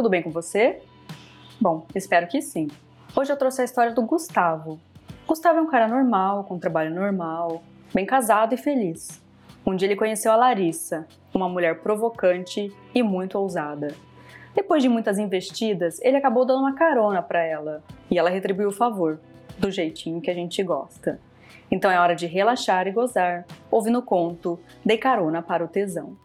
Tudo bem com você? Bom, espero que sim. Hoje eu trouxe a história do Gustavo. Gustavo é um cara normal, com um trabalho normal, bem casado e feliz. Um dia ele conheceu a Larissa, uma mulher provocante e muito ousada. Depois de muitas investidas, ele acabou dando uma carona para ela e ela retribuiu o favor, do jeitinho que a gente gosta. Então é hora de relaxar e gozar, ouvindo o conto Dei Carona para o Tesão.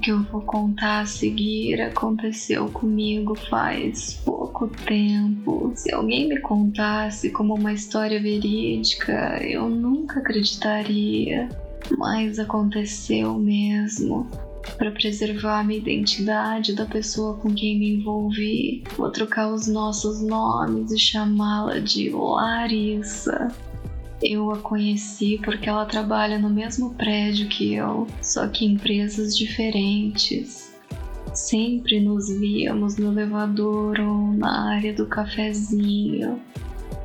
Que eu vou contar a seguir aconteceu comigo faz pouco tempo. Se alguém me contasse como uma história verídica, eu nunca acreditaria. Mas aconteceu mesmo. Para preservar a minha identidade da pessoa com quem me envolvi, vou trocar os nossos nomes e chamá-la de Larissa. Eu a conheci porque ela trabalha no mesmo prédio que eu, só que em empresas diferentes. Sempre nos víamos no elevador ou na área do cafezinho.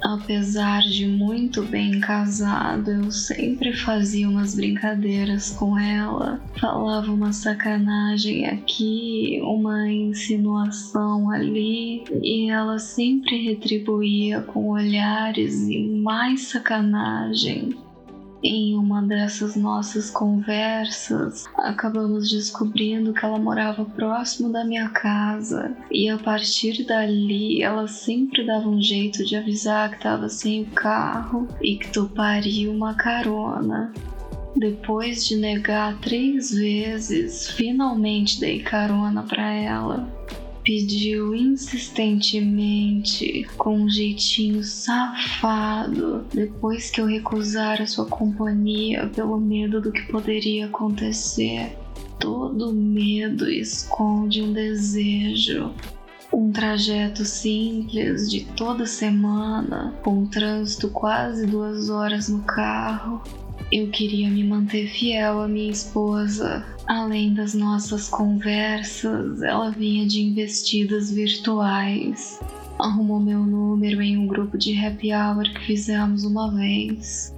Apesar de muito bem casado, eu sempre fazia umas brincadeiras com ela. Falava uma sacanagem aqui, uma insinuação ali, e ela sempre retribuía com olhares e mais sacanagem. Em uma dessas nossas conversas, acabamos descobrindo que ela morava próximo da minha casa e a partir dali ela sempre dava um jeito de avisar que estava sem o carro e que toparia uma carona. Depois de negar três vezes, finalmente dei carona para ela pediu insistentemente, com um jeitinho safado, depois que eu recusara sua companhia pelo medo do que poderia acontecer. Todo medo esconde um desejo. Um trajeto simples de toda semana, com trânsito quase duas horas no carro, eu queria me manter fiel à minha esposa. Além das nossas conversas, ela vinha de investidas virtuais. Arrumou meu número em um grupo de happy hour que fizemos uma vez.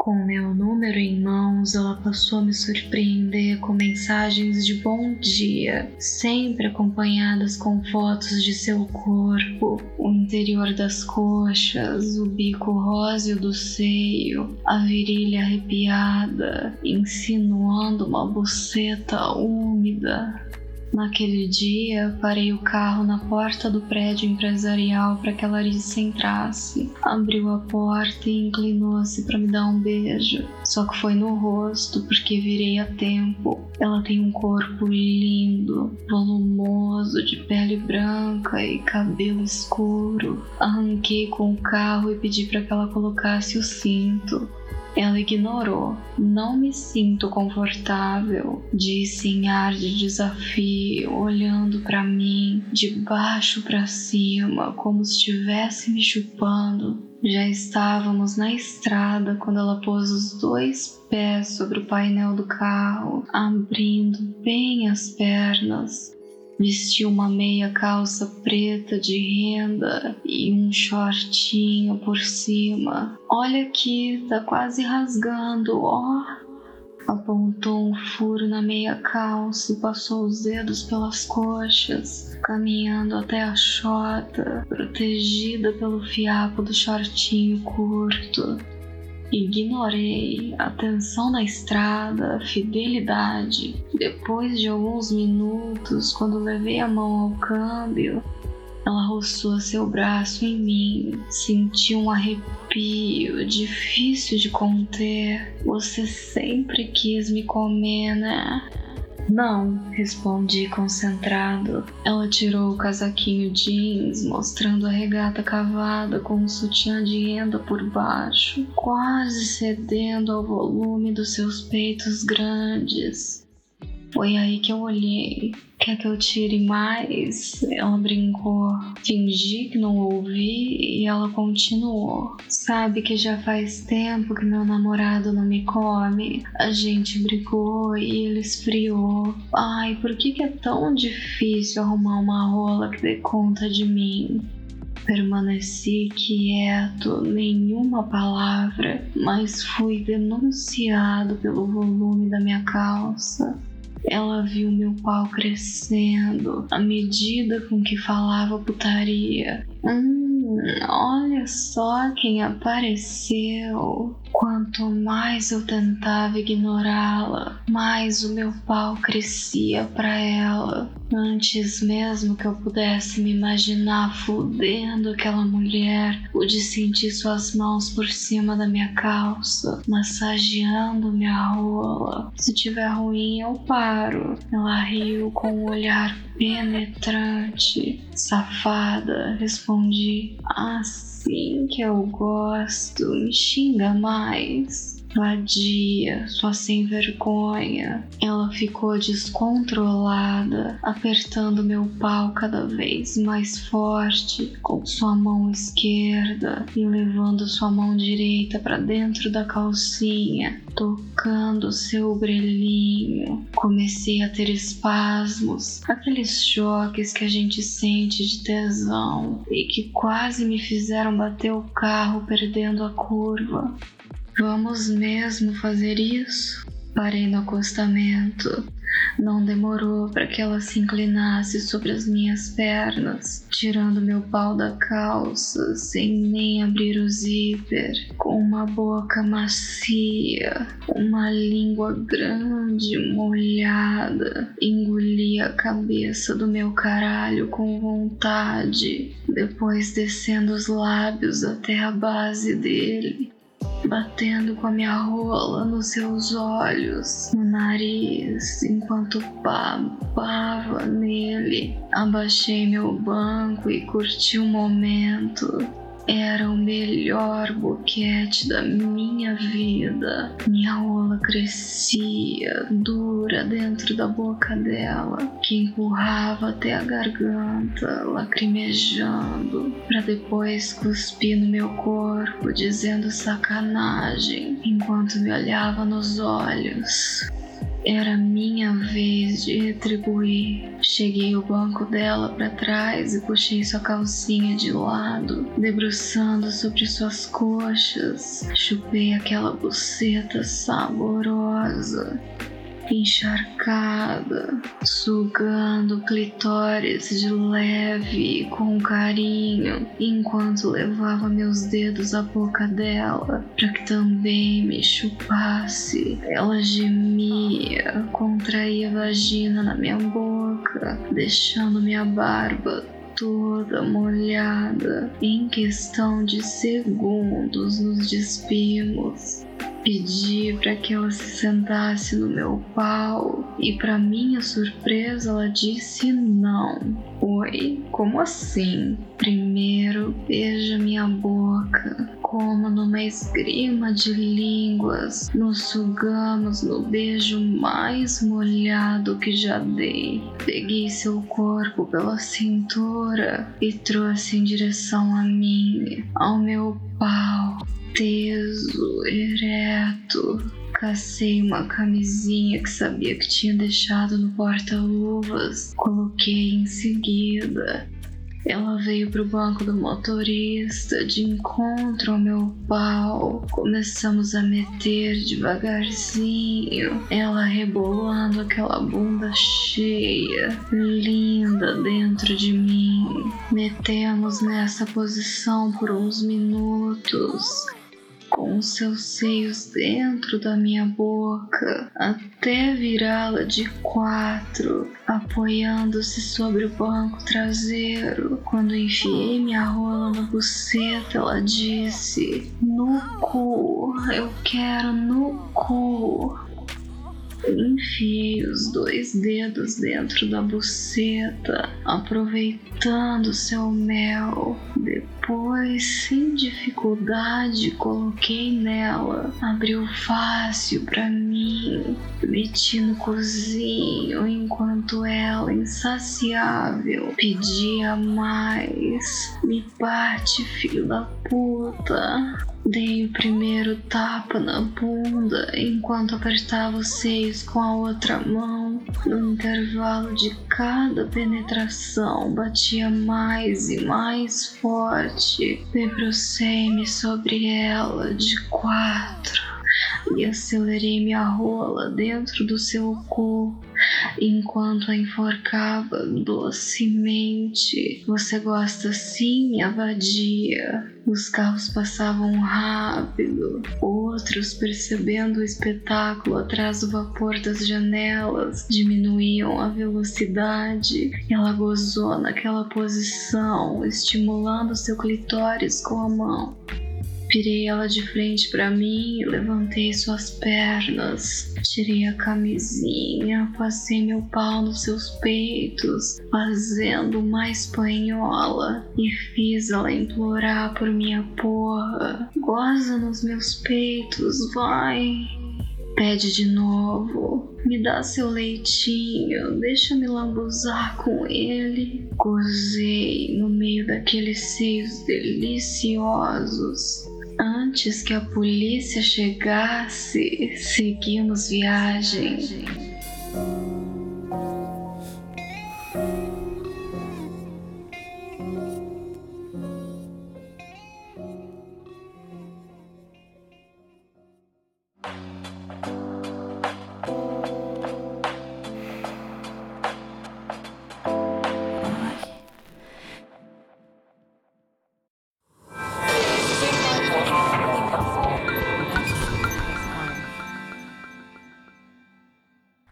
Com meu número em mãos, ela passou a me surpreender com mensagens de bom dia, sempre acompanhadas com fotos de seu corpo, o interior das coxas, o bico róseo do seio, a virilha arrepiada, insinuando uma buceta úmida. Naquele dia, parei o carro na porta do prédio empresarial para que a Larissa entrasse. Abriu a porta e inclinou-se para me dar um beijo. Só que foi no rosto, porque virei a tempo. Ela tem um corpo lindo, volumoso, de pele branca e cabelo escuro. Arranquei com o carro e pedi para que ela colocasse o cinto. Ela ignorou. Não me sinto confortável, disse em ar de desafio, olhando para mim de baixo para cima, como se estivesse me chupando. Já estávamos na estrada quando ela pôs os dois pés sobre o painel do carro, abrindo bem as pernas. Vestiu uma meia calça preta de renda e um shortinho por cima. Olha aqui, tá quase rasgando, ó. Apontou um furo na meia calça e passou os dedos pelas coxas, caminhando até a chota, protegida pelo fiapo do shortinho curto. Ignorei atenção na estrada, fidelidade. Depois de alguns minutos, quando levei a mão ao câmbio, ela roçou seu braço em mim. Senti um arrepio difícil de conter. Você sempre quis me comer, né? Não, respondi concentrado. Ela tirou o casaquinho jeans, mostrando a regata cavada com um sutiã de renda por baixo, quase cedendo ao volume dos seus peitos grandes. Foi aí que eu olhei. Quer que eu tire mais? Ela brincou. Fingi que não ouvi e ela continuou. Sabe que já faz tempo que meu namorado não me come. A gente brigou e ele esfriou. Ai, por que, que é tão difícil arrumar uma rola que dê conta de mim? Permaneci quieto, nenhuma palavra, mas fui denunciado pelo volume da minha calça. Ela viu meu pau crescendo à medida com que falava putaria. Hum, olha só quem apareceu. Quanto mais eu tentava ignorá-la, mais o meu pau crescia para ela. Antes mesmo que eu pudesse me imaginar fudendo aquela mulher, pude sentir suas mãos por cima da minha calça, massageando minha rola. Se tiver ruim, eu paro. Ela riu com um olhar penetrante. Safada, respondi. Assim que eu gosto, me xinga mais. Vadia, sua sem vergonha. Ela ficou descontrolada, apertando meu pau cada vez mais forte com sua mão esquerda e levando sua mão direita para dentro da calcinha, tocando seu grelhinho. Comecei a ter espasmos, aqueles choques que a gente sente de tesão e que quase me fizeram bater o carro perdendo a curva. Vamos mesmo fazer isso? Parei no acostamento. Não demorou para que ela se inclinasse sobre as minhas pernas, tirando meu pau da calça sem nem abrir o zíper, com uma boca macia, uma língua grande, molhada. Engoli a cabeça do meu caralho com vontade, depois descendo os lábios até a base dele batendo com a minha rola nos seus olhos, no nariz, enquanto babava nele. Abaixei meu banco e curti o momento. Era o melhor boquete da minha vida. Minha rola crescia, dura dentro da boca dela, que empurrava até a garganta, lacrimejando, para depois cuspir no meu corpo, dizendo sacanagem, enquanto me olhava nos olhos. Era minha vez de retribuir. Cheguei o banco dela para trás e puxei sua calcinha de lado, debruçando sobre suas coxas. Chupei aquela buceta saborosa encharcada, sugando o clitóris de leve com carinho, enquanto levava meus dedos à boca dela para que também me chupasse. Ela gemia, contraía a vagina na minha boca, deixando minha barba toda molhada. Em questão de segundos, nos despimos. Pedi para que ela se sentasse no meu pau e, para minha surpresa, ela disse não. Oi, como assim? Primeiro beija minha boca, como numa esgrima de línguas, nos sugamos no beijo mais molhado que já dei. Peguei seu corpo pela cintura e trouxe em direção a mim, ao meu pau teso, ereto. Cacei uma camisinha que sabia que tinha deixado no porta-luvas. Coloquei em seguida. Ela veio pro banco do motorista de encontro ao meu pau. Começamos a meter devagarzinho. Ela rebolando aquela bunda cheia, linda dentro de mim. Metemos nessa posição por uns minutos com seus seios dentro da minha boca até virá-la de quatro, apoiando-se sobre o banco traseiro. Quando enfiei minha rola na buceta, ela disse: No cu, eu quero no cu. Enfiei os dois dedos dentro da buceta, aproveitando seu mel. Depois, sem dificuldade, coloquei nela. Abriu fácil para mim. Meti no cozinho enquanto ela, insaciável, pedia mais. Me bate, filho da puta. Dei o primeiro tapa na bunda enquanto apertava os seios com a outra mão. No intervalo de cada penetração, batia mais e mais forte. Debrucei-me sobre ela de quatro e acelerei minha rola dentro do seu corpo enquanto a enforcava docemente. Você gosta assim, minha vadia? Os carros passavam rápido, outros, percebendo o espetáculo atrás do vapor das janelas, diminuíam a velocidade. Ela gozou naquela posição, estimulando seu clitóris com a mão. Virei ela de frente para mim levantei suas pernas. Tirei a camisinha, passei meu pau nos seus peitos, fazendo uma espanhola e fiz ela implorar por minha porra. Goza nos meus peitos, vai. Pede de novo. Me dá seu leitinho, deixa me lambuzar com ele. Gozei no meio daqueles seios deliciosos. Antes que a polícia chegasse, seguimos viagem.